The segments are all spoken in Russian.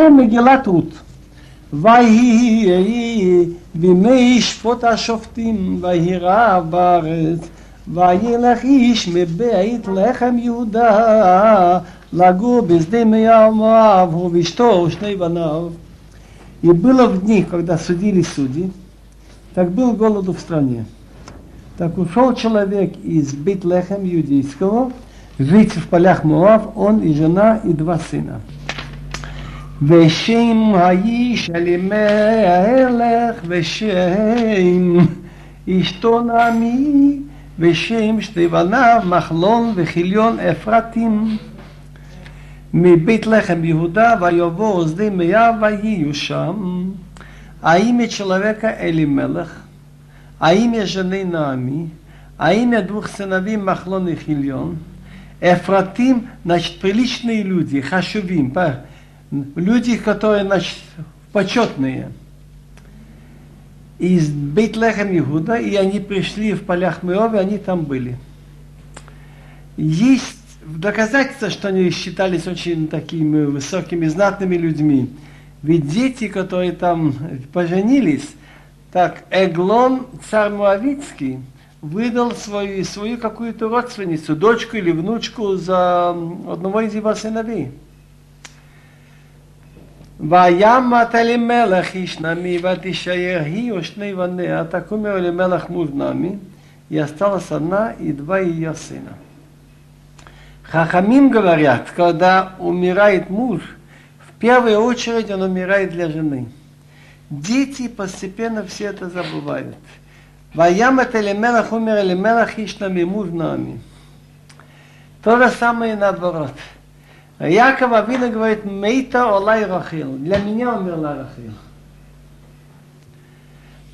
מגילת רות. ויהי בימי שפוט השופטים, ויהי רעב בארץ, וילך איש מבית לחם יהודה לגור בשדה מואב, הוא ואשתו ושני банав. И было в дни, когда судили судьи, так был голод в стране. Так ушел человек из Бейтлехем иудейского, жить в полях Муав, он и жена, и два сына. ושם האיש אלימלך ושם אשתו נעמי ושם שתי בניו מחלון וחיליון אפרתים מבית לחם יהודה ויבוא שדה מיה ויהיו שם а имя человека Элимелех, а имя жены Наами, а имя двух сыновей Махлон и Хильон, Эфратим, значит, приличные люди, хашувим, Люди, которые, значит, почетные. Из Бейтлехем Иуда, и они пришли в полях Меове, они там были. Есть доказательства, что они считались очень такими высокими, знатными людьми. Ведь дети, которые там поженились, так Эглон, царь Муавицкий, выдал свою, свою какую-то родственницу, дочку или внучку за одного из его сыновей. וימת אלימלך איש נמי ותישאר היא ושני בניה, תקומר אלימלך מוז נמי, и осталась одна и два ее сына. Хахамим говорят, когда умирает муж, в первую очередь он умирает для жены. Дети постепенно все это забывают. Ваямат Элемелах умер Элемелах ишнами муж нами. То же самое наоборот. Яков Авина говорит, Мейта Олай Рахил. Для меня умерла Рахил.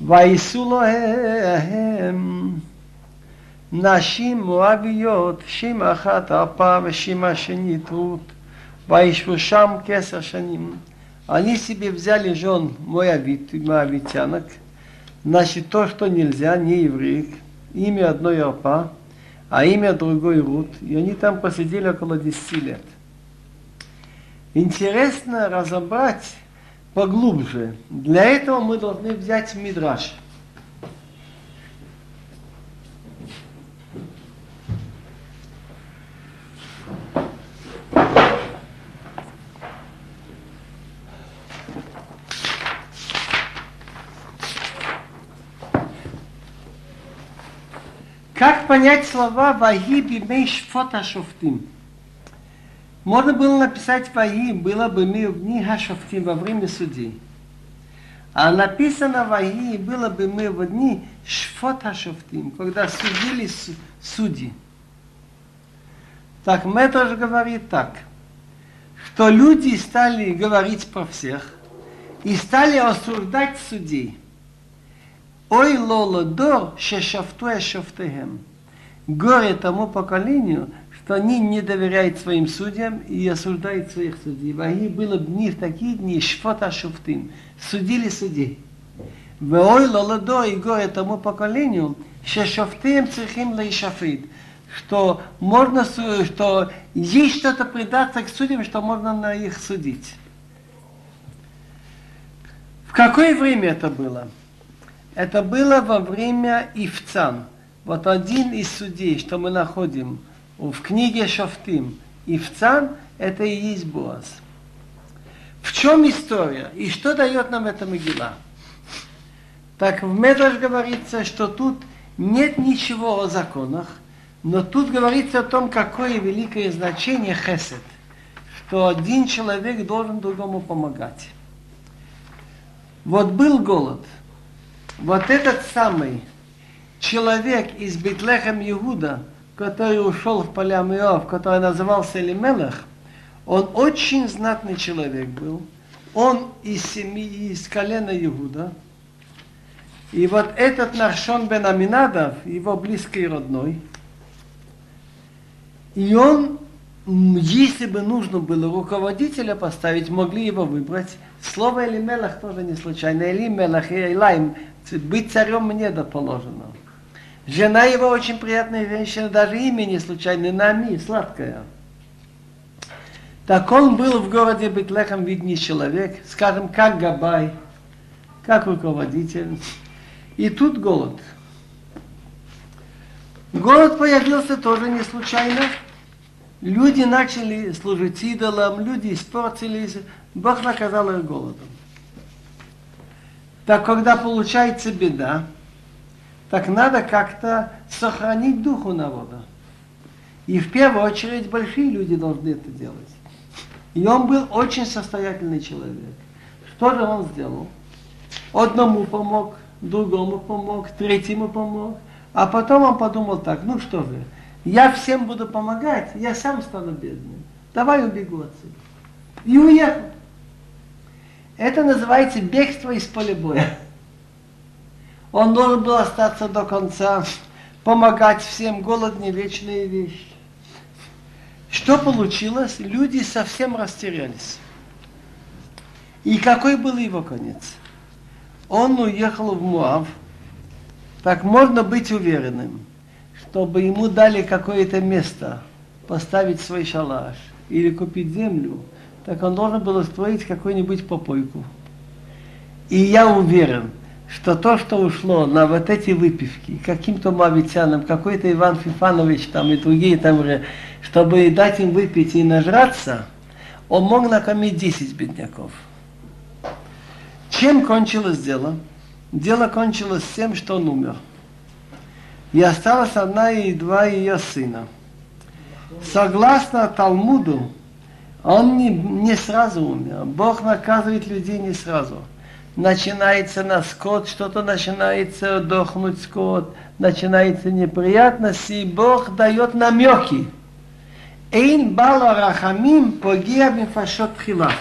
ויסולוהם נשים מואביות, שם אחת הרפה ושם השנית רות, וישבו שם כעשר שנים. Они себе взяли жен моавит, моавитянок, значит, то, что нельзя, не евреек, имя одной Арпа, а имя другой Рут, и они там посидели около 10 лет. Интересно разобрать поглубже. Для этого мы должны взять Мидраш – Как понять слова «Ваги бимейш фотошофтим»? Можно было написать «Ваги» было бы мы в дни Хашофтим во время судей. А написано «Ваги» было бы мы в дни Шфот Хашофтим, когда судили судьи. Так Метраж говорит так, что люди стали говорить про всех и стали осуждать судей – Ой лоло дор шешафтуя шафтехем. Горе тому поколению, что они не доверяют своим судьям и осуждают своих судей. Ваги было дни в такие дни, шфота шуфтим, судили судей. Ой лоло дор и горе тому поколению, шешафтем цехим лейшафид что можно, что есть что-то придаться к судьям, что можно на их судить. В какое время это было? Это было во время Ивцан. Вот один из судей, что мы находим в книге Шофтим, Ивцан, это и есть Боаз. В чем история? И что дает нам эта могила? Так в Медраж говорится, что тут нет ничего о законах, но тут говорится о том, какое великое значение хесед, что один человек должен другому помогать. Вот был голод – вот этот самый человек из Бетлехем Иуда, который ушел в поля Миов, который назывался Элимелех, он очень знатный человек был. Он из семьи, из колена Иуда. И вот этот Наршон бен Аминадов, его близкий родной, и он, если бы нужно было руководителя поставить, могли его выбрать. Слово Элимелах тоже не случайно. Элимелах и Элайм быть царем мне положено. Жена его очень приятная женщина, даже имя не случайное, Нами, сладкая. Так он был в городе Бетлехем видный человек, скажем, как Габай, как руководитель. И тут голод. Голод появился тоже не случайно. Люди начали служить идолам, люди испортились, Бог наказал их голодом. Так когда получается беда, так надо как-то сохранить духу народа. И в первую очередь большие люди должны это делать. И он был очень состоятельный человек. Что же он сделал? Одному помог, другому помог, третьему помог. А потом он подумал так, ну что же, я всем буду помогать, я сам стану бедным. Давай убегу отсюда. И уехал. Это называется бегство из поля боя. Он должен был остаться до конца, помогать всем, голод не вечная вещь. Что получилось? Люди совсем растерялись. И какой был его конец? Он уехал в Муав, так можно быть уверенным, чтобы ему дали какое-то место, поставить свой шалаш или купить землю, так он должен был устроить какую-нибудь попойку. И я уверен, что то, что ушло на вот эти выпивки, каким-то мавитянам, какой-то Иван Фифанович там и другие там уже, чтобы дать им выпить и нажраться, он мог накормить 10 бедняков. Чем кончилось дело? Дело кончилось тем, что он умер. И осталась одна и два ее сына. Согласно Талмуду, он не, не сразу умер. Бог наказывает людей не сразу. Начинается на скот, что-то начинается дохнуть скот, начинается неприятности, и Бог дает намеки. Эйн бала рахамим погия бифашот тхила.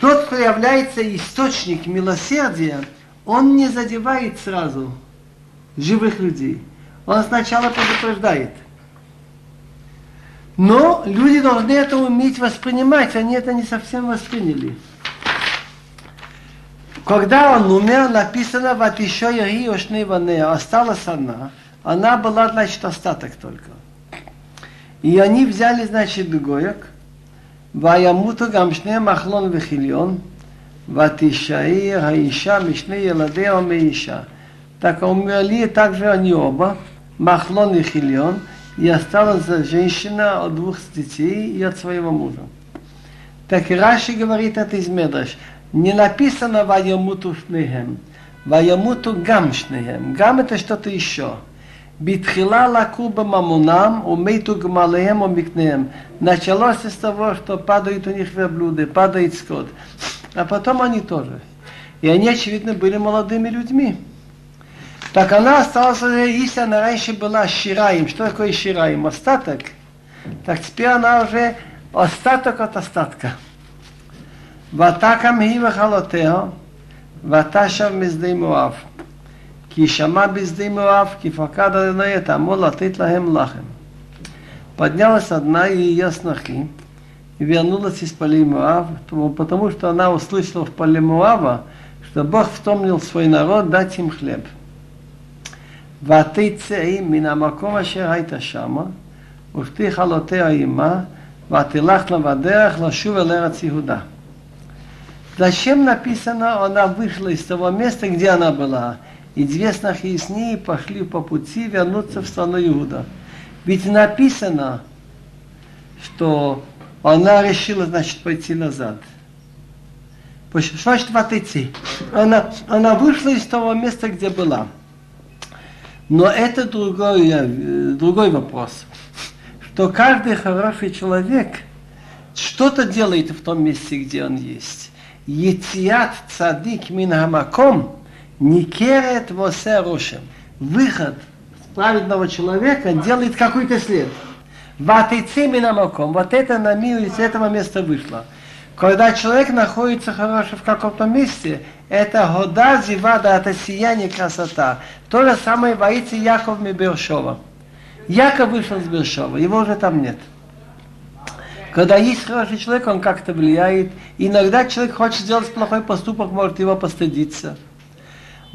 Тот, кто является источник милосердия, он не задевает сразу живых людей. Он сначала предупреждает. Но люди должны это уметь воспринимать, они это не совсем восприняли. Когда он умер, написано «Вот еще Иошны Ванея», осталась она. Она была, значит, остаток только. И они взяли, значит, гоек, וימותו גם שני מחלון וחיליון, ותישאר האישה משני ילדיה ומאישה. Так умерли также они оба, Махлон и Хильон, и осталась женщина от двух детей и от своего мужа. Так и Раши говорит это из Медраш. Не написано «Ваямуту шнехем», «Ваямуту гам шнехем». Гам это что-то еще. Битхила лакуба мамунам, умейту гмалеем умикнеем. Началось с того, что падают у них верблюды, падает скот. А потом они тоже. И они, очевидно, были молодыми людьми. Так она осталась, если она раньше была Шираем. Что такое Шираем? Остаток. Так теперь она уже остаток от остатка. ותקם היא וכלותיה, ותשב משדה מואב. כי שמע בשדה מואב, כי פקד אדוני את עמו לתת להם לחם. Поднялась одна и ее снохи, и вернулась из полей Муав, потому что она услышала в поле Муава, что Бог вспомнил свой народ дать им хлеб. ותצא מן המקום אשר היית שמה, ושתי חלותיה עמה, ותלך לבדרך לשוב אל ארץ יהודה. Зачем написано, она вышла из того места, где она была, и две снохи с ней пошли по пути вернуться в страну Иуда. Ведь написано, что она решила, значит, пойти назад. Что значит вот идти? Она, она вышла из того места, где была. Но это другой, э, другой вопрос. Что каждый хороший человек что-то делает в том месте, где он есть. Етият цадик мин хамаком никерет восе рошем. Выход праведного человека делает какой-то след. Ватыцы минамаком. Вот это на мир из этого места вышло. Когда человек находится хорошо в каком-то месте, это года зивада, это сияние, красота. То же самое боится Яков Мибершова. Яков вышел с Бершова, его уже там нет. Когда есть хороший человек, он как-то влияет. Иногда человек хочет сделать плохой поступок, может его постыдиться.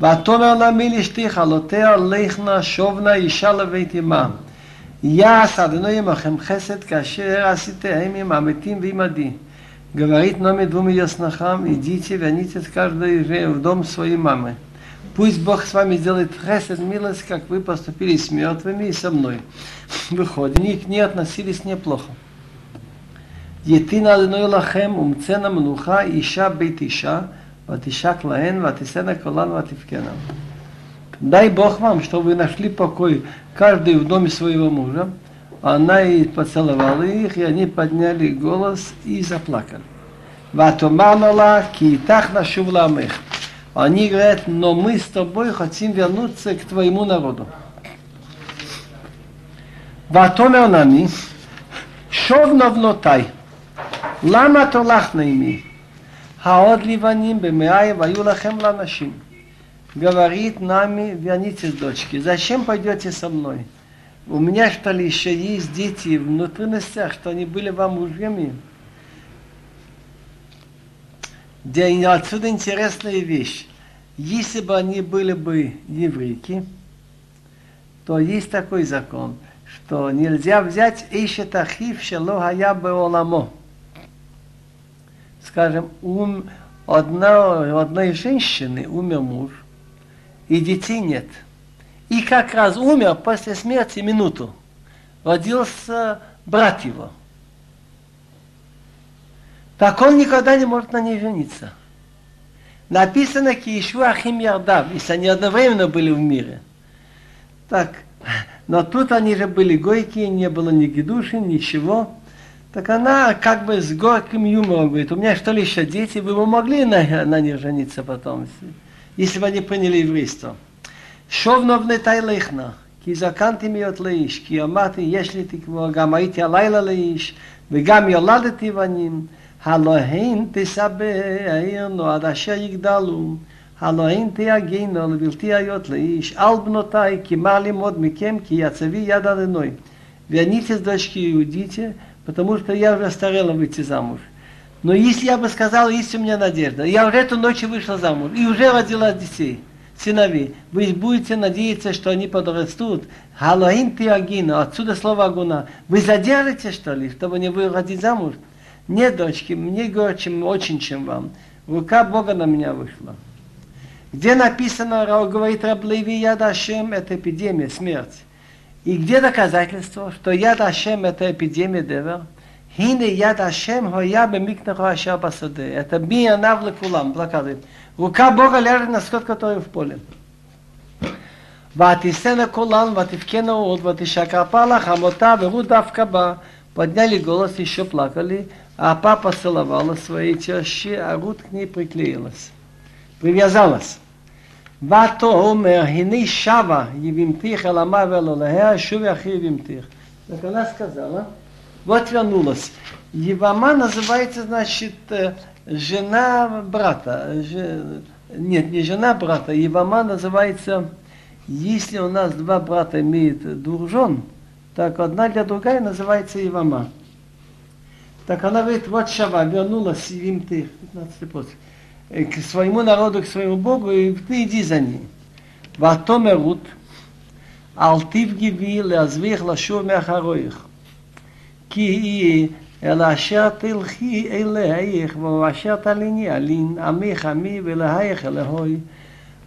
ותאמר לה מי לאשתי חלותיה לכנה שובנה אישה לבית אמה. Я садну имахем хесед, кашер асите им аметим вимади. Говорит номер двум ее снохам, идите, вернитесь каждый в дом своей мамы. Пусть Бог с вами сделает хесед, милость, как вы поступили с мертвыми и со мной. Выходит, они к ней относились неплохо. יתין אדוני לכם ומצאנה מנוחה אישה בית אישה ותשק להן ותשאנה קולן ותבכנה. Дай Бог вам, чтобы вы нашли покой, каждый в доме своего мужа. Она и поцеловала их, и они подняли голос и заплакали. Ватуманула китах нашув ламех. Они говорят, но мы с тобой хотим вернуться к твоему народу. Ватомер нами, шов навнотай. למה תולכנה עמי? העוד לבנים במאי והיו לכם לאנשים. Говорит нами вернитесь, дочки, зачем пойдете со мной? У меня что ли еще есть дети в внутренностях, что они были вам мужьями? Где отсюда интересная вещь. Если бы они были бы еврейки, то есть такой закон, что нельзя взять Эйшет Ахив Шело Хая Беоламо скажем, ум одна, одной женщины умер муж, и детей нет. И как раз умер после смерти минуту. Родился брат его. Так он никогда не может на ней жениться. Написано Киешу Ахим Ярдав, если они одновременно были в мире. Так, но тут они же были гойкие, не было ни гидуши, ничего. Так она как бы с горьким юмором говорит, у меня что ли еще дети, вы бы могли на, на них жениться потом, если бы они приняли еврейство. שוב נתאי לכנה, כי זקנתי להיות לאיש, כי אמרתי יש לי תקווה, גם הייתי הלילה לאיש, וגם יולדתי בנים, הלא הן תסבא העיר נועד אשר יגדלו, הלא הן תיאגינו לבלתי היות לאיש, אל בנותיי, כי מה ללמוד מכם, כי יצבי יד אדינוי. Вернитесь, дочки, и уйдите, потому что я уже старела выйти замуж. Но если я бы сказала, есть у меня надежда, я уже эту ночь вышла замуж и уже родила детей, сыновей, вы будете надеяться, что они подрастут. Халаим пиагина, отсюда слово агуна. Вы задержите, что ли, чтобы не выходить замуж? Нет, дочки, мне горче очень, чем вам. Рука Бога на меня вышла. Где написано, говорит Раблеви Ядашем, это эпидемия, смерть. И где доказательство, что яд Ашем это эпидемия Девер? Хине яд Ашем хоя бемикнаху ашер басаде. Это миянав кулам, плакаты. Рука Бога ляжет на скот, который в поле. Ватисена кулан, вативкена уд, ватишакапала, хамота, веру давкаба. Подняли голос, еще плакали, а папа целовала свои тещи, а Рут к ней приклеилась, привязалась. ותאמר הנה שבה יבמתיך אל עמה ואל אלוהיה שוב אחי יבמתיх. Так она сказала, вот вернулась. Евама называется, значит, э, жена брата. Ж... Нет, не жена брата. Евама называется, если у нас два брата имеет двух так одна для другая называется Евама. Так она говорит, вот Шава вернулась, Евимтых, 15 после к своему народу, к своему Богу, и ты иди за ним. ותאמר רות, אל תפגבי להזביח לשוב מאחרייך, כי אלא אשר תלכי אלייך, ואשר תליני אלין, עמך עמי ולהייך אלוהי,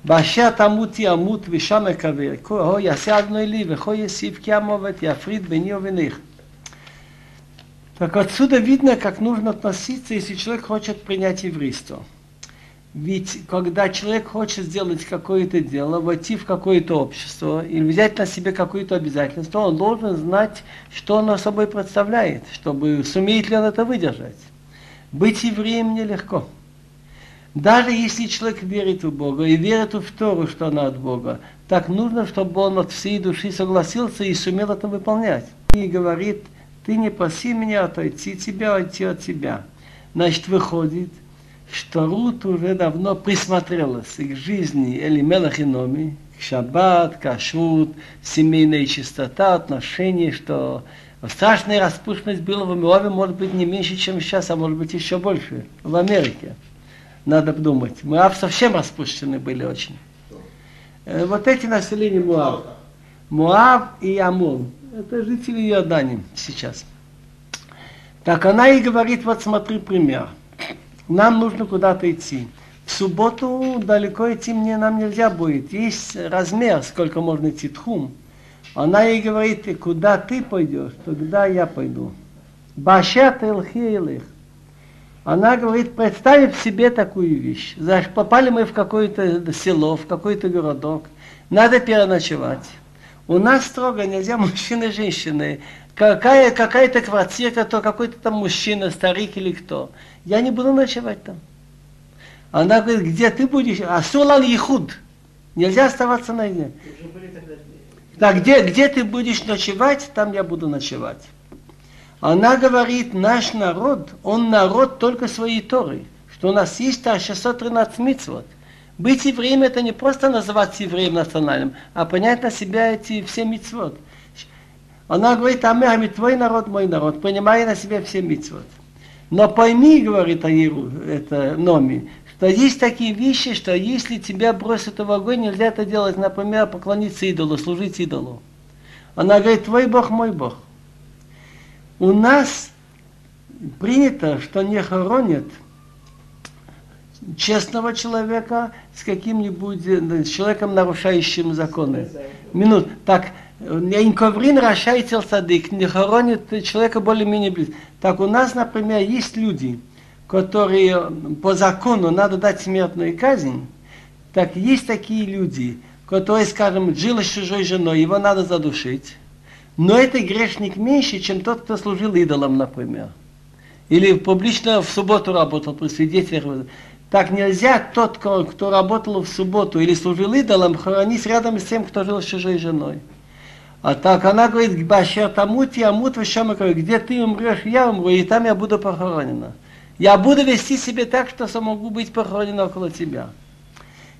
באשר תמותי אמות ושם אקבר, כה יעשה אדוני לי, וכה יסיף כי המוות יפריד ביני ובינך. Так отсюда видно, как нужно относиться, если человек хочет принять еврейство. Ведь когда человек хочет сделать какое-то дело, войти в какое-то общество или взять на себе какое-то обязательство, он должен знать, что оно собой представляет, чтобы сумеет ли он это выдержать. Быть евреем нелегко. Даже если человек верит в Бога и верит в Тору, что она от Бога, так нужно, чтобы он от всей души согласился и сумел это выполнять. И говорит, ты не проси меня отойти тебя, отойти от тебя. Значит, выходит – что Рут уже давно присмотрелась к жизни Элимелах и Номи, к шаббат, кашрут, семейная чистота, отношения, что страшная распущенность была в Мирове, может быть, не меньше, чем сейчас, а может быть, еще больше в Америке. Надо думать. Муав совсем распущены были очень. Вот эти населения Муав. Муав и Амон. Это жители Иордании сейчас. Так она и говорит, вот смотри пример. Нам нужно куда-то идти. В субботу далеко идти мне нам нельзя будет. Есть размер, сколько можно идти, тхум. Она ей говорит, куда ты пойдешь, тогда я пойду. Башат элхи Она говорит, представив себе такую вещь. Знаешь, попали мы в какое-то село, в какой-то городок. Надо переночевать. У нас строго нельзя мужчины и женщины. Какая, какая-то квартира, то какой-то там мужчина, старик или кто. Я не буду ночевать там. Она говорит, где ты будешь? А Сулан Ехуд. Нельзя оставаться на наедине. Да, где, где ты будешь ночевать, там я буду ночевать. Она говорит, наш народ, он народ только своей Торы. Что у нас есть 613 митцвот. Быть евреем это не просто называться евреем национальным, а понять на себя эти все митцвот. Она говорит, а мы, твой народ, мой народ, принимай на себя все митцвот. Но пойми, говорит Аиру, это Номи, что есть такие вещи, что если тебя бросят в огонь, нельзя это делать, например, поклониться идолу, служить идолу. Она говорит, твой Бог, мой Бог. У нас принято, что не хоронят честного человека с каким-нибудь э, с человеком, нарушающим законы. Минут. Так, Инковрин рашайтел садык, не хоронит человека более-менее близко. Так у нас, например, есть люди, которые по закону надо дать смертную казнь. Так есть такие люди, которые, скажем, жил с чужой женой, его надо задушить. Но это грешник меньше, чем тот, кто служил идолом, например. Или публично в субботу работал при свидетелях. Так нельзя тот, кто работал в субботу или служил идолом, хоронить рядом с тем, кто жил с чужой женой. А так она говорит, Башер тамут, я мут, где ты умрешь, я умру, и там я буду похоронена. Я буду вести себя так, что смогу быть похоронена около тебя.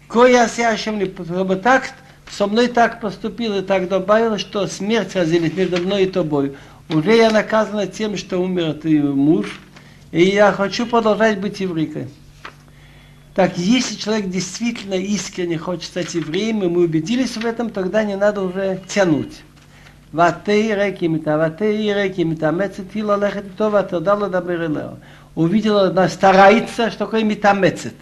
Кое я чтобы так, со мной так поступил и так добавил, что смерть разделит между мной и тобой. Уже я наказана тем, что умер ты муж, и я хочу продолжать быть еврейкой. Так, если человек действительно искренне хочет стать евреем, и мы убедились в этом, тогда не надо уже тянуть. ותרא כי ותרא כי מתאמצת היא ללכת איתו ותדע לדבר אליה. Увидела, она старается, что такое метамецет.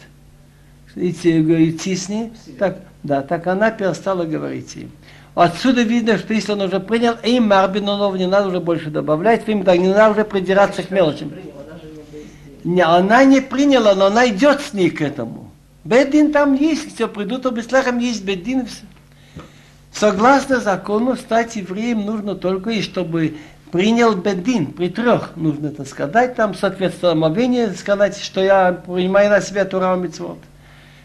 Идти, идти с ней, так, да, так она перестала говорить им. Отсюда видно, что если он уже принял, и Марбинонов не надо уже больше добавлять, им так не надо уже придираться к мелочам. Не, она не приняла, но она идет с ней к этому. Бедин там есть, все, придут обеслахом, есть бедин, все. Согласно закону, стать евреем нужно только и чтобы принял бедин, при трех нужно это сказать, там соответственно омовение сказать, что я принимаю на себя Тура Мицвод.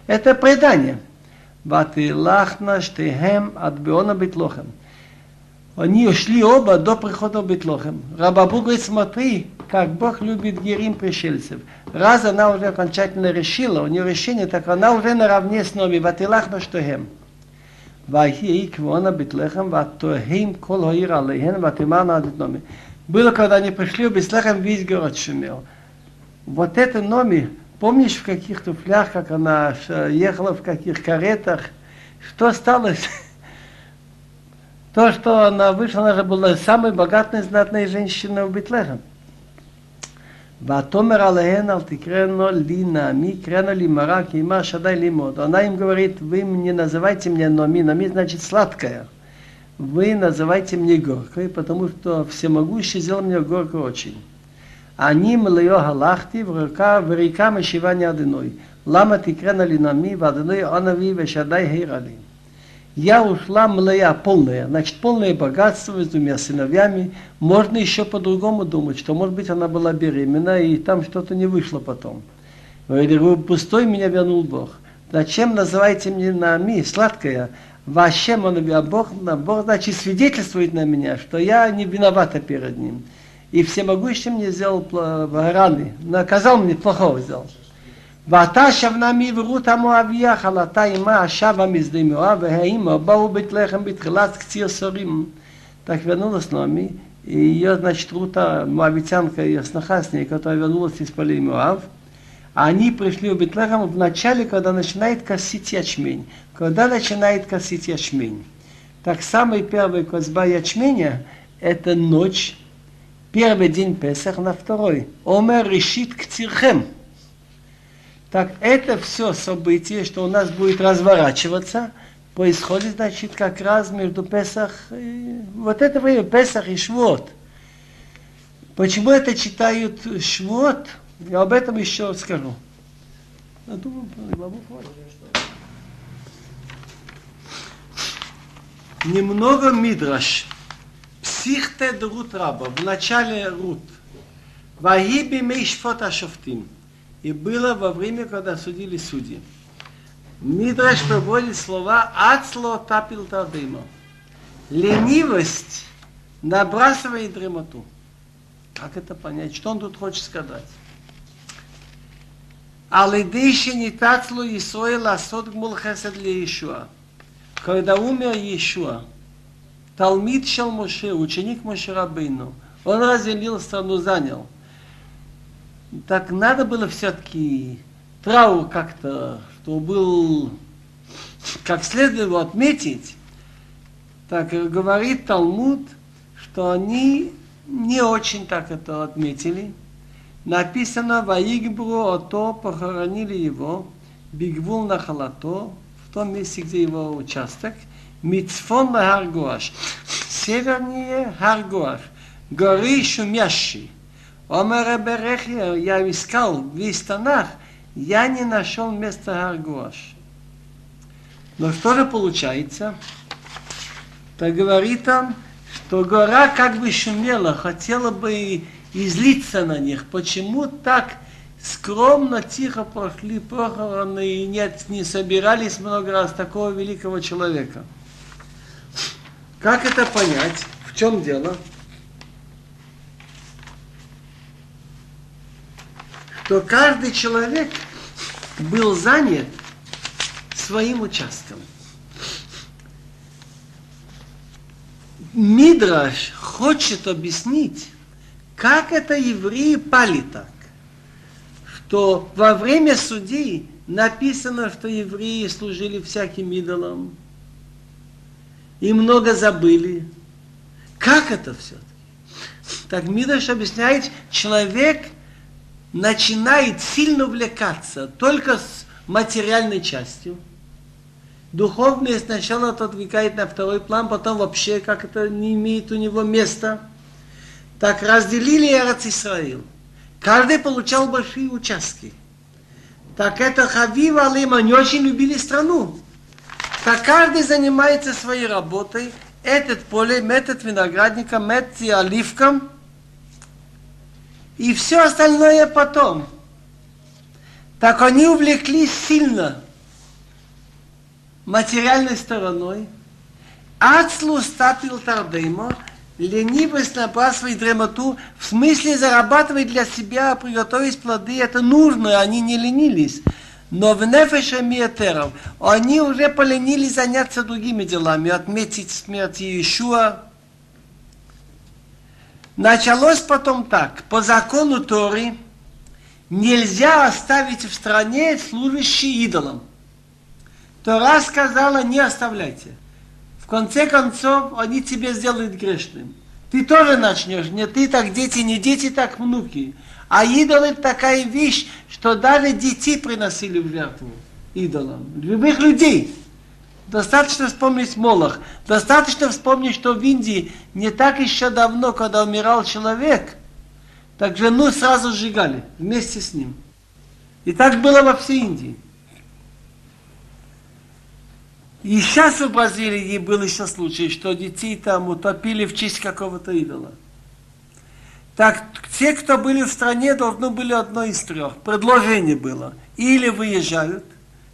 Это предание. Ватилахна штехем от биона битлохем. Они ушли оба до прихода в Бетлохем. Рабабу говорит, смотри, как Бог любит герим пришельцев. Раз она уже окончательно решила, у нее решение, так она уже наравне с нами. Ватилах на штохем. Было, когда они пришли, в Беслехам весь город шумел. Вот это Номи, помнишь в каких туфлях, как она ехала, в каких каретах, что стало? То, что она вышла, она же была самой богатой знатной женщиной в Бетлехам. Ватомер Алехен Алтикрено Лина, ми крено ли марак, има шадай лимот. Она им говорит, вы не называйте меня Номи, Номи значит сладкая. Вы называете мне горкой, потому что всемогущий сделал мне горкой очень. Они млео галахти в рука в река мешивания одиной. Лама тикрена линами, в одной онави вешадай хейралин. Я ушла млая, полная, значит, полное богатство с двумя сыновьями. Можно еще по-другому думать, что, может быть, она была беременна, и там что-то не вышло потом. Говорит, пустой меня вернул Бог. Зачем называете мне Нами, сладкая? Вашем он а Бог, Бог, значит, свидетельствует на меня, что я не виновата перед Ним. И всемогущий мне сделал раны, наказал мне, плохого сделал. ואתה שבנה מעברות המואביה חלתה עמה שבה משדה מואב והאימו באו בית לחם בתחילת קציר סורים. Так вернулась Номи, и ее, значит, Рута, моавитянка, ее сноха с ней, которая вернулась из полей Муав, они пришли в Бетлехем в начале, когда начинает косить ячмень. Когда начинает косить ячмень. Так самый первый козьба ячменя, это ночь, первый день Песах на второй. Омер решит к цирхем. Так это все событие, что у нас будет разворачиваться, происходит, значит, как раз между Песах, и, вот это время Песах и Швот. Почему это читают Швот? Я об этом еще скажу. Немного Мидраш. Психте Рут Раба. В начале Рут. Вагиби Мейшфот Ашофтим. И было во время, когда судили судьи. Мидраш проводит слова «Ацло тапил тадыма». Ленивость набрасывает дремоту. Как это понять? Что он тут хочет сказать? Алидейши не тацло Исоил асот гмул хесед ли Ишуа. Когда умер Иешуа, Талмит Шал Моше, ученик Моше Рабейну, он разделил страну, занял. Так надо было все-таки траур как-то, что был, как следует отметить. Так говорит Талмуд, что они не очень так это отметили. Написано, Ваигбру Ото похоронили его, Бигвул на халато, в том месте, где его участок, Мицфон на Харгуаш, севернее Харгуаш, горы шумящие. Омер Берехия, я искал весь Танах, я не нашел места Харгуаш. Но что же получается? Так говорит он, что гора как бы шумела, хотела бы излиться на них. Почему так скромно, тихо прошли похороны и нет, не собирались много раз такого великого человека. Как это понять? В чем дело? Что каждый человек был занят своим участком. Мидраш хочет объяснить, как это евреи пали так то во время судей написано, что евреи служили всяким идолам и много забыли. Как это все-таки? Так Мидраш объясняет, человек начинает сильно увлекаться только с материальной частью. Духовное сначала отодвигает на второй план, потом вообще как это не имеет у него места. Так разделили Эрец Исраил. Каждый получал большие участки. Так это Хавив Алим, они очень любили страну. Так каждый занимается своей работой. Этот полем, этот виноградником, этот оливком. И все остальное потом. Так они увлеклись сильно материальной стороной. Ацлу стапил тардеймо – ленивость набрасывает дремоту, в смысле зарабатывать для себя, приготовить плоды, это нужно, они не ленились. Но в нефеше миетеров они уже поленились заняться другими делами, отметить смерть Иешуа. Началось потом так, по закону Тори нельзя оставить в стране служащие идолам. Тора сказала, не оставляйте конце концов, они тебя сделают грешным. Ты тоже начнешь, не ты так дети, не дети, так внуки. А идол это такая вещь, что даже детей приносили в жертву идолам. Любых людей. Достаточно вспомнить Молох. Достаточно вспомнить, что в Индии не так еще давно, когда умирал человек, так жену сразу сжигали вместе с ним. И так было во всей Индии. И сейчас в Бразилии был еще случай, что детей там утопили в честь какого-то идола. Так, те, кто были в стране, должны были одно из трех. Предложение было. Или выезжают,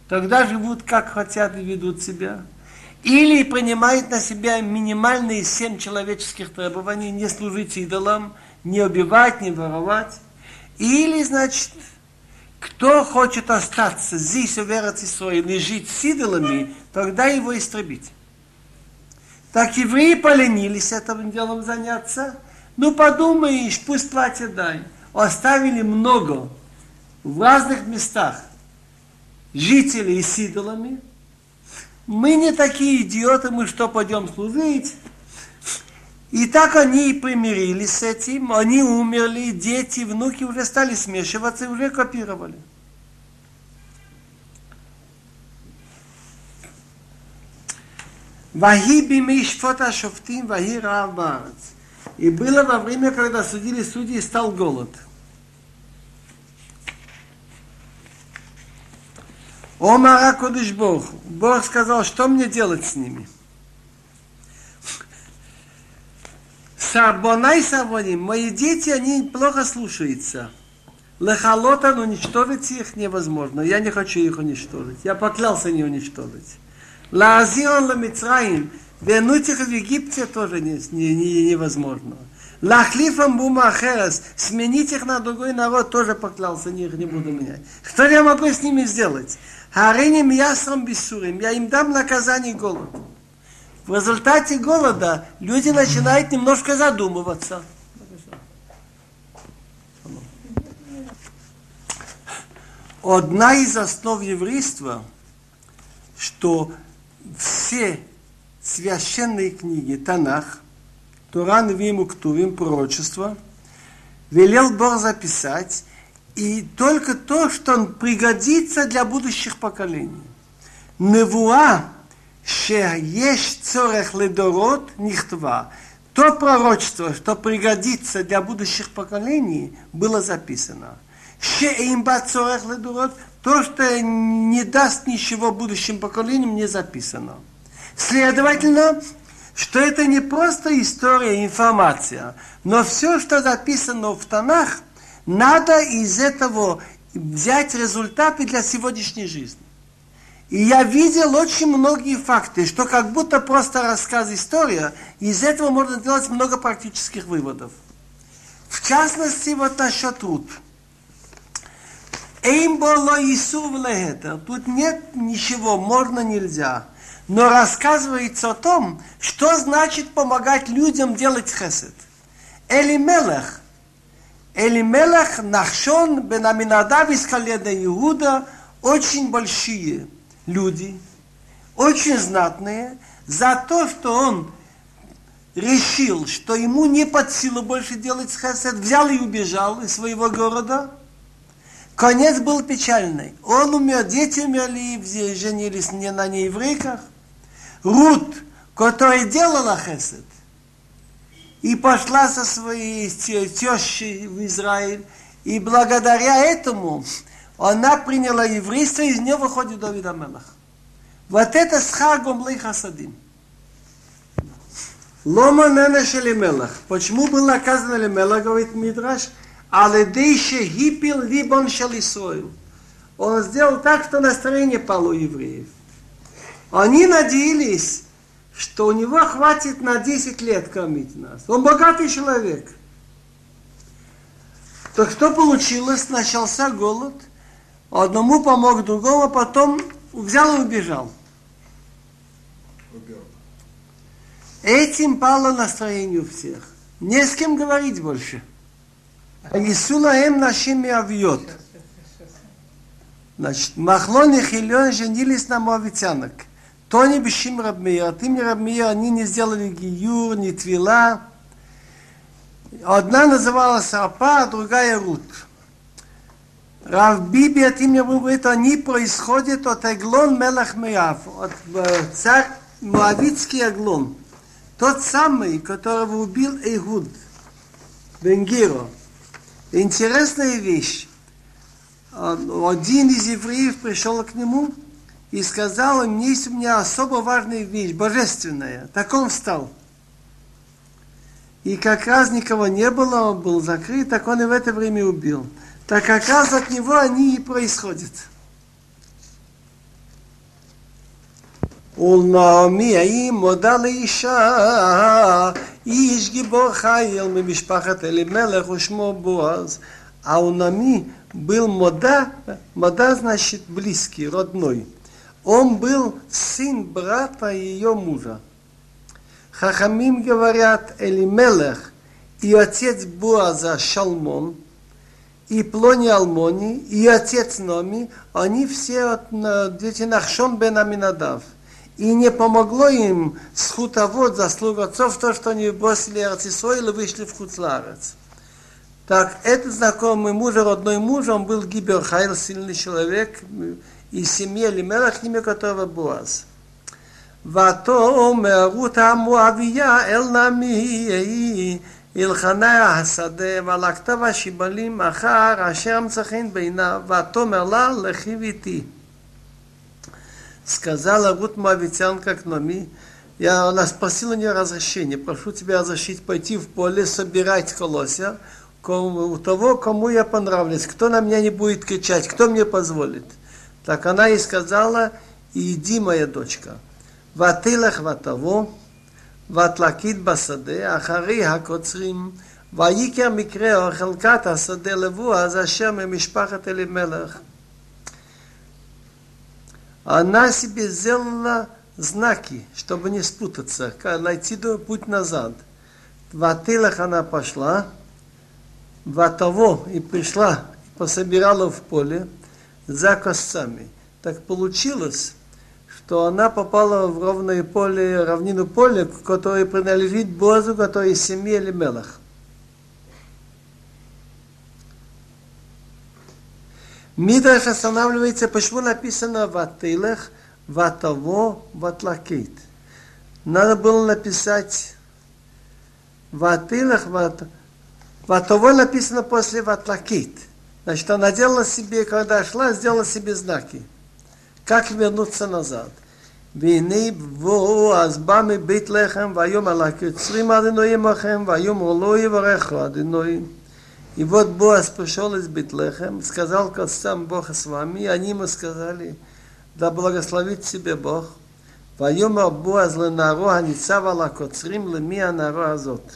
тогда живут как хотят и ведут себя. Или принимают на себя минимальные семь человеческих требований, не служить идолам, не убивать, не воровать. Или, значит, кто хочет остаться здесь, в Израиле, и жить с идолами, тогда его истребить. Так евреи поленились этим делом заняться. Ну, подумаешь, пусть платят дай. Оставили много в разных местах жителей с идолами. Мы не такие идиоты, мы что, пойдем служить? И так они и примирились с этим, они умерли, дети, внуки уже стали смешиваться и уже копировали. И было во время, когда судили судьи, стал голод. Омара Кодыш Бог. Бог сказал, что мне делать с ними? Сарбонай Сарбоним, мои дети, они плохо слушаются. Лехалота, но уничтожить их невозможно. Я не хочу их уничтожить. Я поклялся не уничтожить. Лаазион Ламицраим, вернуть их в Египте тоже не, не, не, невозможно. Лахлифам бума ахерес, сменить их на другой народ тоже поклялся, не, их не буду менять. Что я могу с ними сделать? Хариним ясрам бисурим, я им дам наказание голод. В результате голода люди начинают немножко задумываться. Одна из основ еврейства, что все священные книги, Танах, Туран, Виму, Ктувим, пророчество, велел Бог записать, и только то, что он пригодится для будущих поколений. Невуа, шеешь цорех ледород нихтва. То пророчество, что пригодится для будущих поколений, было записано. Шеимба цорех ледород, то, что не даст ничего будущим поколениям, не записано. Следовательно, что это не просто история, информация, но все, что записано в Танах – надо из этого взять результаты для сегодняшней жизни. И я видел очень многие факты, что как будто просто рассказ история, из этого можно делать много практических выводов. В частности, вот насчет труд. Эйм было Исув Тут нет ничего, можно, нельзя. Но рассказывается о том, что значит помогать людям делать хесед. Элимелех. Элимелех Нахшон бен Аминадав из колена Иуда очень большие люди, очень знатные, за то, что он решил, что ему не под силу больше делать хесед, взял и убежал из своего города – Конец был печальный. Он умер, дети умерли, все женились не на нееврейках. Рут, которая делала хесед, и пошла со своей тещей в Израиль, и благодаря этому она приняла еврейство, и из нее выходит Давид Амелах. Вот это схар гомлей хасадим. Лома нена шелемелах. Почему был наказан Лемелах, говорит Мидраш? Аледейше гипил либон шалисою. Он сделал так, что настроение пало у евреев. Они надеялись, что у него хватит на 10 лет кормить нас. Он богатый человек. Так что получилось? Начался голод. Одному помог другому, потом взял и убежал. Убежал. Этим пало настроение у всех. Не с кем говорить больше. Исулаем нашими авьет. Значит, Махлон и Хилен женились на мовитянок. То не бешим Рабмия, от имени Рабмия они не сделали гиюр, не твила. Одна называлась Апа, а другая Рут. Рав Биби от имени Рабмия говорит, они происходят от Эглон Мелах Меяв, от царь Моавитский Эглон. Тот самый, которого убил Эйгуд, Бенгиро. Интересная вещь. Один из евреев пришел к нему и сказал, у меня есть у меня особо важная вещь, божественная. Так он встал. И как раз никого не было, он был закрыт, так он и в это время убил. Так как раз от него они и происходят. ולנעמי האם מודה לאישה, איש גיבור חייל ממשפחת אלימלך ושמו בועז. А у Нами был Мода, Мода значит близкий, родной. Он был сын брата ее мужа. Хахамим говорят, Элимелех и отец Буаза Шалмон, и Плони Алмони, и отец Номи, они все от, дети Нахшон бен Аминадав – И не помогло им схутовод заслуг отцов, то, что они бросили Арцисоил и вышли в Хуцларец. Так, этот знакомый муж, родной муж, он был Гиберхайл, сильный человек, из семьи Лимелах, имя которого Буаз. ותאמר רות המואביה אל נמי הלחנה השדה ולקתה השיבלים אחר אשר מצחין בעיניו ותאמר לה לכי איתי. Сказала Рут Моавитянка к Номи, я, она спросила у нее разрешение, прошу тебя разрешить пойти в поле, собирать колосья, у того, кому я понравлюсь, кто на меня не будет кричать, кто мне позволит. Так она и сказала, иди, моя дочка. ותלך ותבוא, ותלקיד בשדה, אחרי הקוצרים, ויקר מקרה או חלקת השדה לבועז אשר ממשפחת אלימלך. Она себе сделала знаки, чтобы не спутаться, найти путь назад. В Атилах она пошла, в того и пришла, пособирала в поле за косцами. Так получилось, то она попала в ровное поле, равнину поля, которое принадлежит Бозу, который из семьи Элимелах. Мидраш останавливается, почему написано «Ватилех», «Ватаво», «Ватлакит». Надо было написать «Ватилех», «Ват...» «Ватаво» написано после «Ватлакит». Значит, она делала себе, когда шла, сделала себе знаки. Как вернуться назад? והנה בואו אז בא מבית לחם ויאמר לה קצרים אדינוי עמכם ויאמר לא יברכו אדינוי И вот Боас пришел из Битлехем, сказал к отцам Бога с вами, и они ему сказали, да благословит тебе Бог. ויאמר בועז לנערו הניצב על הקוצרים, למי הנערו הזאת?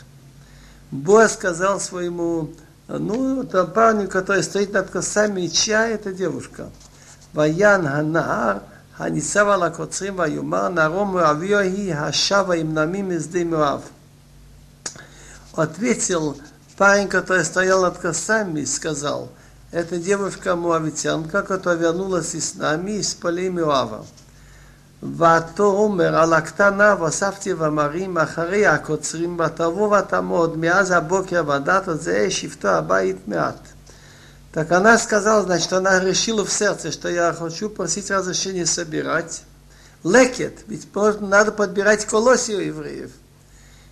Боас сказал своему, ну, там парень, который стоит над косами чья эта девушка. Ваян Ханаар, Ханисава Лакоцрим, Ваюмар, Нарому Авиохи, Хашава им намим из Димуав. Ответил парень, который стоял над косами, сказал, это девушка муавитянка, которая вернулась из нами из полей Муава. ותאמר על הקטנה ואספתי ומרים אחרי הקוצרים ותבוא ותעמוד מאז הבוקר ודעת זה שבטו הבית מעט. Так она сказала, значит, она решила в сердце, что я хочу просить разрешения собирать. Лекет, ведь надо подбирать колоси у евреев.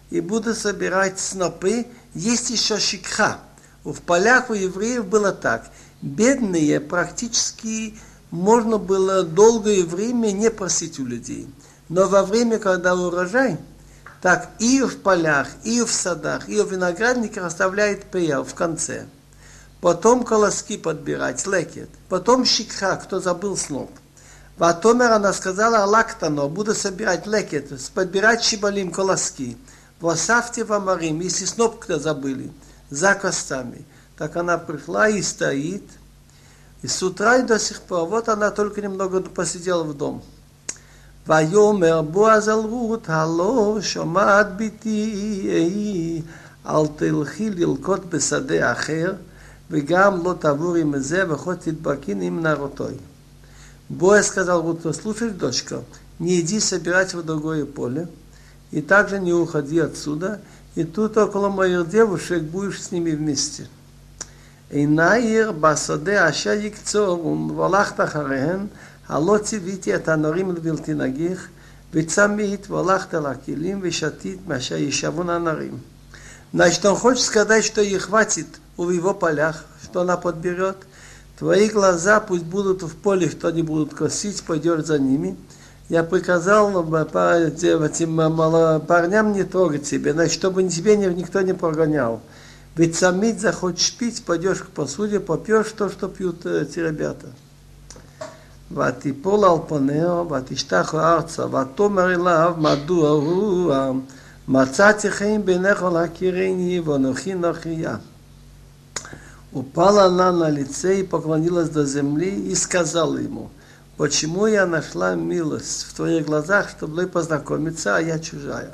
И буду собирать снопы. Есть еще шикха. В полях у евреев было так. Бедные практически можно было долгое время не просить у людей. Но во время, когда урожай, так и в полях, и в садах, и в виноградниках оставляет пея в конце – потом колоски подбирать, лекет, потом щикха, кто забыл сноп. Ватомер она сказала лактано, буду собирать лекет, подбирать шибалим колоски. Восавьте вамарим, если сноп кто забыли, за костами. Так она пришла и стоит, и с утра и до сих пор, вот она только немного посидела в дом. ויאמר בועז אל רות, הלא שומעת ביתי, אל תלכי ללקוט בשדה אחר, וגם לא תעבורי מזה, וכל תדבקין עם נערותוי. בועז сказал Руту, слушай, дочка, не иди собирать в другое поле, и также не уходи отсюда, и тут около моих девушек будешь с ними вместе. עיניר בשדה אשר יקצורון, והלכת אחריהן, הלא ציוויתי את הנורים לבלתי נגיך, וצמית והלכת לכלים ושתית מאשר ישבון הנרים. Значит, он хочет сказать, что ей хватит в его полях, что она подберет. Твои глаза пусть будут в поле, что они будут косить, пойдешь за ними. Я приказал этим парням не трогать тебя, значит, чтобы тебе никто не прогонял. Ведь самить захочешь пить, пойдешь к посуде, попьешь то, что пьют эти ребята. ותיפול על פניה ותשתח ארצה ותאמר אליו מדוע הוא מצאתי חיים בעיניך להכירני ואנוכי נוכיה упала она на лице и поклонилась до земли и сказала ему, почему я нашла милость в твоих глазах, чтобы познакомиться, а я чужая.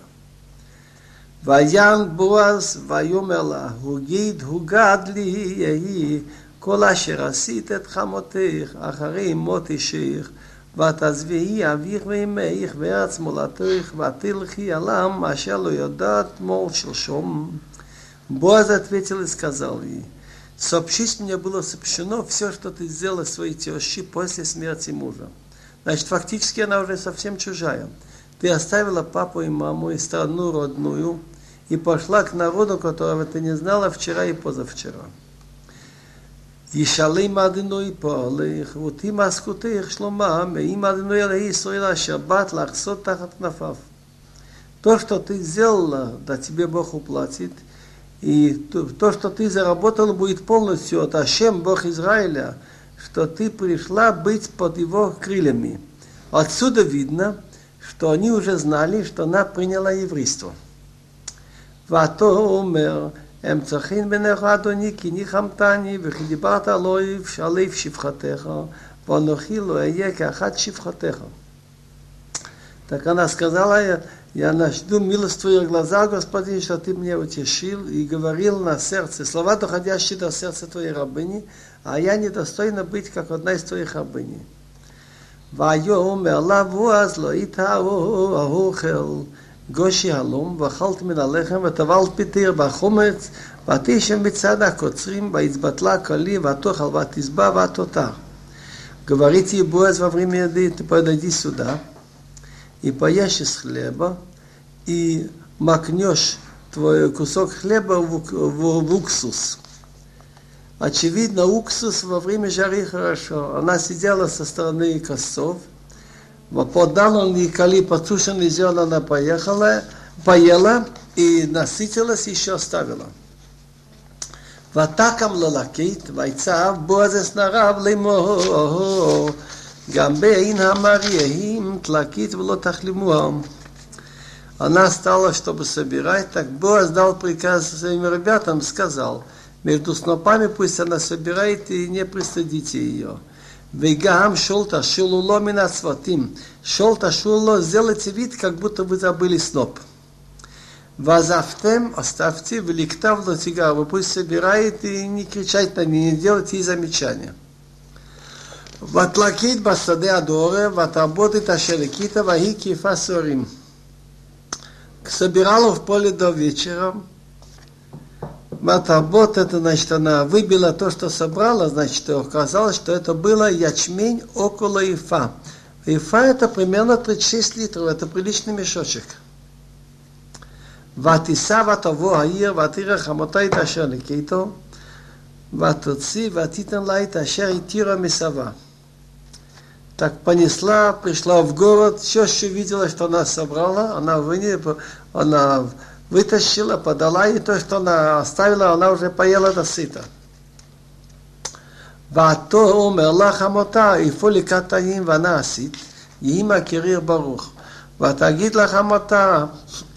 ויען בועז ויאמר לה, הוגיד הוגד לי יהי כל אשר עשית את חמותך אחרי מות אישך, ותעזבי אביך ואמך וארץ מולדתך ותלכי עלם אשר לא יודעת мол שלשום. Боаз ответил и сказал ей, сообщить мне было сообщено все, что ты сделала своей тещи после смерти мужа. Значит, фактически она уже совсем чужая. Ты оставила папу и маму и страну родную и пошла к народу, которого ты не знала вчера и позавчера. ישלם אדינוי פועלך, ותימא זכותך שלומה, ואם אדינוי אלוהי ישראל אשר באת לחסות תחת כנפיו. То, что ты сделала, да тебе Бог уплатит. И то, что ты заработал, будет полностью от Ашем, Бог Израиля, что ты пришла быть под его крыльями. Отсюда видно, что они уже знали, что она приняла еврейство. ואתו אומר, הם צריכים בנך אדוני כי ניחמתני וכי דיברת עלוי שעליו שפחתך ואנוכי לא אהיה כאחת שפחתך. Так она сказала, я, я жду милость в твоих глазах, Господин, что ты мне утешил и говорил на сердце, слова, доходящие до сердца твоей рабыни, а я недостойна быть, как одна из твоих рабыней. ויאמר לה בועז לא יטעו האוכל גושי הלום, ואכלת מן הלחם, וטבלת פיתיר בחומץ, ותשם מצד הקוצרים, והצבטלה כלי, ותאכל ותשבע ותותר. Говорит ей Боaz во время еды, ты подойди сюда, и поешь из хлеба, и макнешь твой кусок хлеба в, в, в уксус. Очевидно, уксус во время жары хорошо. Она сидела со стороны косов, подал он ей коли подсушенные зерна, она поехала, поела и насытилась, еще оставила. ותקם ללקט, ויצב בועז אסנריו לאמור, גם בין המרייהם תלקט ולא תחלימוהם. Она стала, чтобы собирать, так Боаз дал приказ своим ребятам, сказал – между снопами пусть она собирает и не пристыдите ее. Вегам шолта шилуло мина сватим. Шолта шилуло, сделайте вид, как будто вы забыли сноп. Вазафтем оставьте великтав латига. Вы пусть собирает и не кричать на ней, не делайте ей замечания. Ватлакит басаде адоре, ватработит ашерикита, вахи кифа сорим. Собирала в поле до вечера, Матабот, это значит, она выбила то, что собрала, значит, оказалось, что это было ячмень около ифа. Ифа это примерно 36 литров, это приличный мешочек. ותישא ותבוא העיר ותראה חמותה את אשר לקטו ותוציא ותיתן לה את אשר התירה מסבה. Так понесла, пришла в город, все, что видела, что она собрала, она вынесла, она вытащила, подала, и то, что она оставила, она уже поела до сыта. ועתו אומר לה חמותה, איפה לקראת תאים ונעשית, יהי מהקריר ברוך. ותגיד לה חמותה,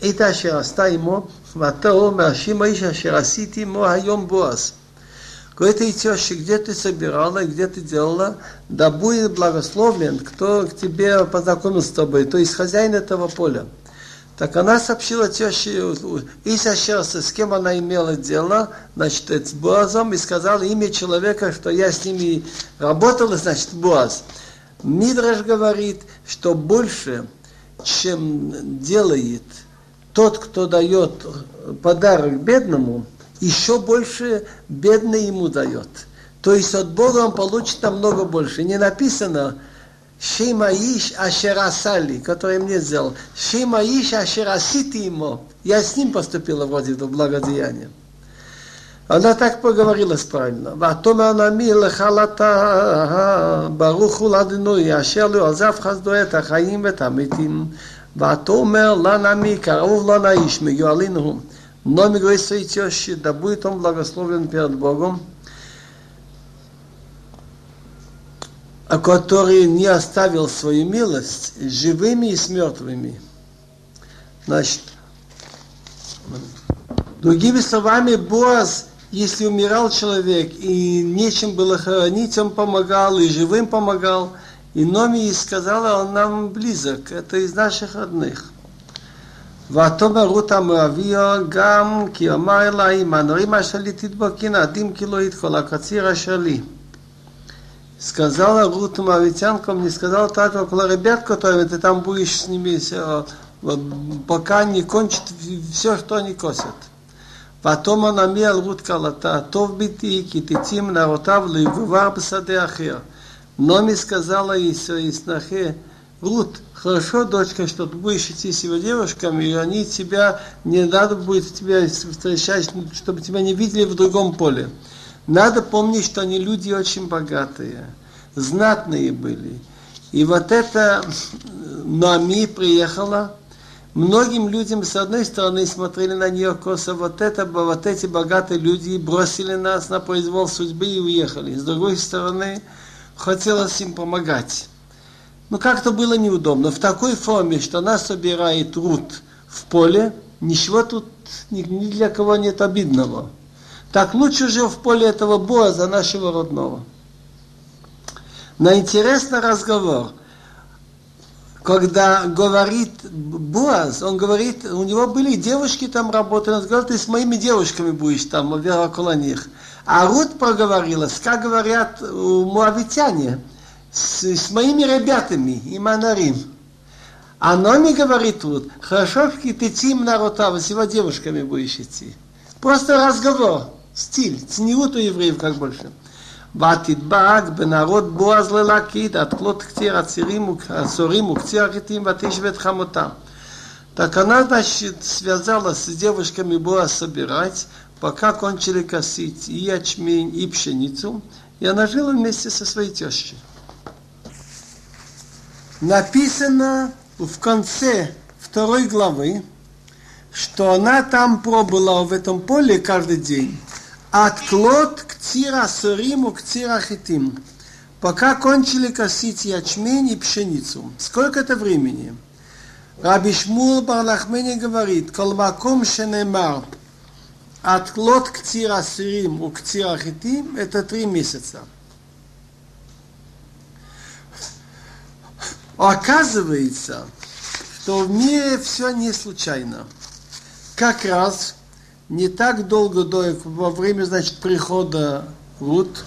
את אשר עשתה עמו, ועתו אומר, שימו איש אשר עשיתי עמו היום בועז. Говорит, и теща, где ты собирала, где ты делала, да будет благословлен, кто к тебе познакомился с тобой, то есть хозяин этого поля. Так она сообщила теще Иса Шерса, с кем она имела дело, значит, с Боазом, и сказала имя человека, что я с ними работала, значит, Боаз. Мидраш говорит, что больше, чем делает тот, кто дает подарок бедному, еще больше бедный ему дает. То есть от Бога он получит намного больше. Не написано, Шимаиш Ашерасали, который мне сделал. Шимаиш Ашерасити ему. Я с ним поступила вроде до благодеяния. Она так поговорилась правильно. Ватом анами лехалата баруху ладину и ашелю азав хаздуэт ахаим ветамитим. Ватомер ланами каров ланаиш мегуалинхум. Но, говорит своей теще, да будет он благословен перед Богом, который не оставил свою милость живыми и с мертвыми. Значит, другими словами, Боаз, если умирал человек и нечем было хоронить, он помогал, и живым помогал. И Номи сказала, он нам близок, это из наших родных. ותאמר רות המואביה גם כי אמר אלי אם הנורים אשר לי תדבקין עדים כי לא ידכל הקציר אשר לי сказала Рута Мавитянкам, не сказала Тату около ребят, которые ты там будешь с ними, э, пока не кончит все, что они косят. Потом она мел Рут Калата, то в на китицим наротав, лигувар бсаде ахир. но мне сказала ей своей снохе, Рут, хорошо, дочка, что ты будешь идти с его девушками, и они тебя, не надо будет тебя встречать, чтобы тебя не видели в другом поле. Надо помнить, что они люди очень богатые, знатные были. И вот это Нами приехала, многим людям, с одной стороны, смотрели на нее косо, вот, это, вот эти богатые люди бросили нас на произвол судьбы и уехали. С другой стороны, хотелось им помогать. Но как-то было неудобно. В такой форме, что она собирает труд в поле, ничего тут ни для кого нет обидного. Так лучше же в поле этого Боаза, нашего родного. Но интересный разговор. Когда говорит Боаз, он говорит, у него были девушки там работали, он говорит, ты с моими девушками будешь там, около них. А Рут проговорила, как говорят муавитяне, с, с моими ребятами, и Манарим. А Номи говорит Рут, хорошо, ты идти на Ротава, с его девушками будешь идти. Просто разговор, стиль, цниут у евреев как больше. ותדבק בנערות בועז ללקית, עד כלות קציר הצירים, הסורים וקציר החיטים, ותשב את חמותם. Так она, значит, связалась с девушками Боа собирать, пока кончили косить и ячмень, и пшеницу, и она жила вместе со своей тещей. Написано в конце второй главы, что она там пробыла в этом поле каждый день. От клот к тира сориму к тира хитим. Пока кончили косить ячмень и пшеницу. Сколько это времени? Раби Шмул Барлахмени говорит, колмаком шенемар, от лот к тира сырим у к тира хитим, это три месяца. Оказывается, что в мире все не случайно. Как раз не так долго до, во время, значит, прихода Рут,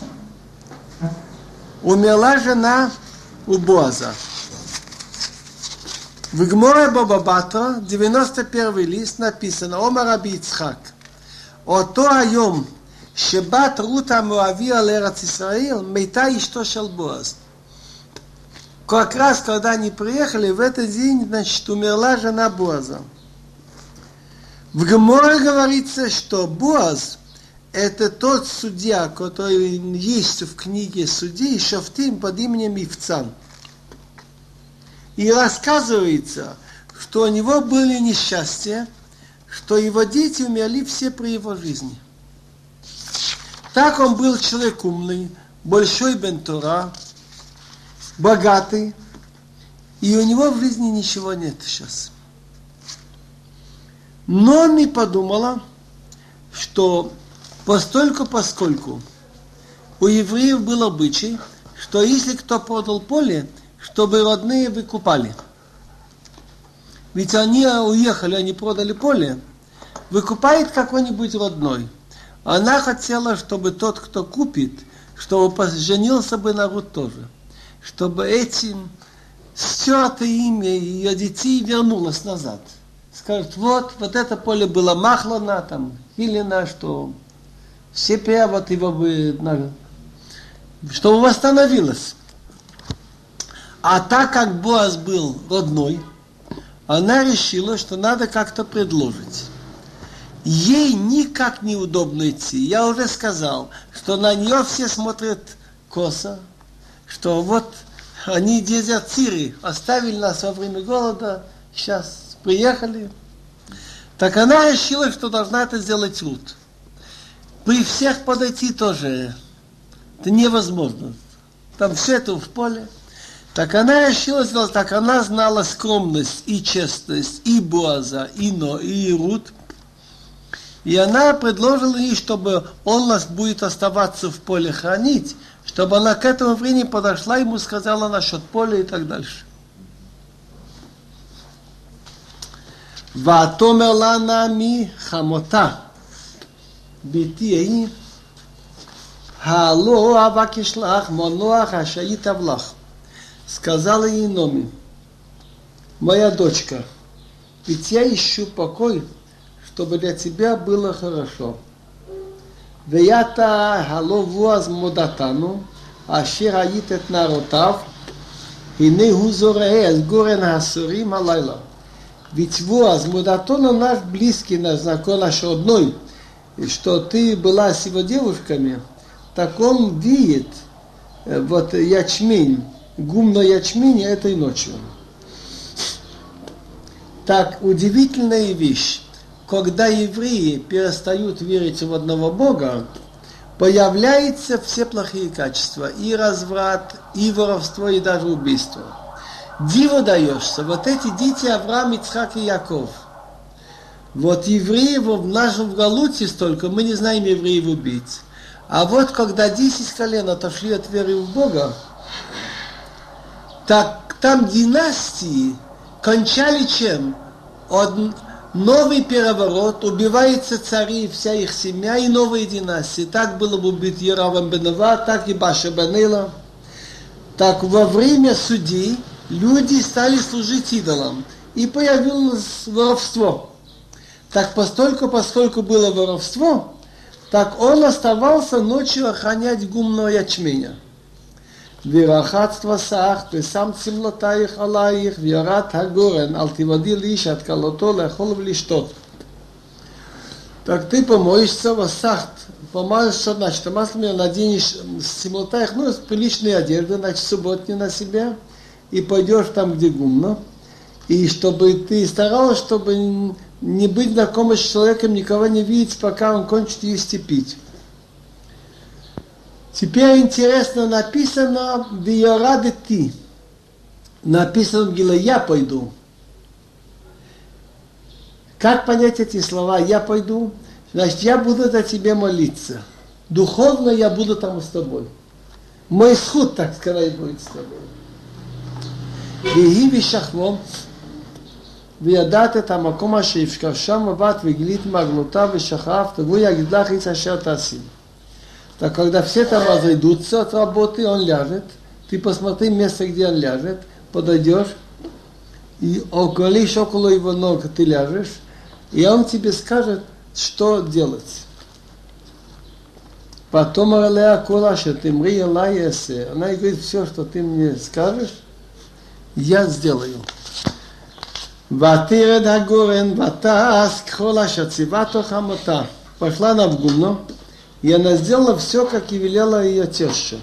умерла жена у Боаза. В Гморе Бабабата, 91 лист, написано, Омар Раби Ицхак, אותו היום שבת רות המואביה לארץ ישראל, מתה אשתו של בועז. Как раз, когда они приехали, в этот день, значит, умерла жена Боаза. В Геморе говорится, что Боаз – это тот судья, который есть в книге судей Шафтим под именем Ивцан. И рассказывается, что у него были несчастья, что его дети умерли все при его жизни. Так он был человек умный, большой бентура, богатый, и у него в жизни ничего нет сейчас. Но не подумала, что постольку поскольку у евреев был обычай, что если кто продал поле, чтобы родные выкупали. Ведь они уехали, они продали поле, выкупает какой-нибудь родной. Она хотела, чтобы тот, кто купит, чтобы женился бы на Рут тоже. Чтобы этим это имя ее детей вернулось назад – скажут, вот, вот это поле было махлано, там, хилено, что все вот его бы, чтобы восстановилось. А так как Боаз был родной, она решила, что надо как-то предложить. Ей никак неудобно идти. Я уже сказал, что на нее все смотрят косо, что вот они дезертиры, оставили нас во время голода, сейчас приехали. Так она решила, что должна это сделать Рут. При всех подойти тоже. Это невозможно. Там все это в поле. Так она решила сделать так. Она знала скромность и честность и Боаза, и Но, и Рут. И она предложила ей, чтобы он нас будет оставаться в поле хранить, чтобы она к этому времени подошла, ему сказала насчет поля и так дальше. ותאמר לה נעמי חמותה, ביתי ההיא, Алло, Авакишлах, Монуах, Ашаит Авлах. Сказала ей Номи, моя дочка, ведь я ищу покой, чтобы для тебя было хорошо. Веята галовуаз модатану, אשר היית את נערותיו, הנה הוא זורע את גורן העשורים הלילה. Ведь воз, мудатона наш близкий, наш знакомый, наш родной, что ты была с его девушками, так он видит вот ячмень, гумно ячмень этой ночью. Так, удивительная вещь. Когда евреи перестают верить в одного Бога, появляются все плохие качества. И разврат, и воровство, и даже убийство. Диво даешься. Вот эти дети Авраам, Ицхак и Яков. Вот евреев в нашем Галуте столько, мы не знаем евреев убийц. А вот когда 10 колен отошли от веры в Бога, так там династии кончали чем? Од, новый переворот, убивается цари, вся их семья и новые династии. Так было бы убит Яровам Бенова, так и Баша Бенела. Так во время судей люди стали служить идолам, и появилось воровство. Так постольку, поскольку было воровство, так он оставался ночью охранять гумного ячменя. Вирахатство сах, ты сам темнота их вират хагорен, алтивади лишь от колотола, холов лишь. Так ты помоешься в сахт, помажешь, что значит, масло наденешь ну, с темнота их, ну, приличные одежды, значит, субботние на себя – и пойдешь там, где гумно, и чтобы ты старалась, чтобы не быть знакомой с человеком, никого не видеть, пока он кончит есть и пить. Теперь интересно написано «Виорады ты». Написано в Гиле «Я пойду». Как понять эти слова «Я пойду»? Значит, я буду за тебя молиться. Духовно я буду там с тобой. Мой сход, так сказать, будет с тобой. ויהי ושכמו, וידעת את המקום אשר יפקר שם מבט וגילית מעגלותיו ושכבת, והוא יגיד לך איץ אשר תעשי. Так когда все там разойдутся от работы, он ляжет, ты посмотри место, где он ляжет, подойдешь, и околишь около его ног ты ляжешь, и он тебе скажет, что делать. Потом Алея Кулаша, ты мри Элайесе. Она говорит, все, что ты мне скажешь, я сделаю. Ватиред агурен ватас кхола шацивато хамота. Пошла она в гумно, и она сделала все, как и велела ее теща.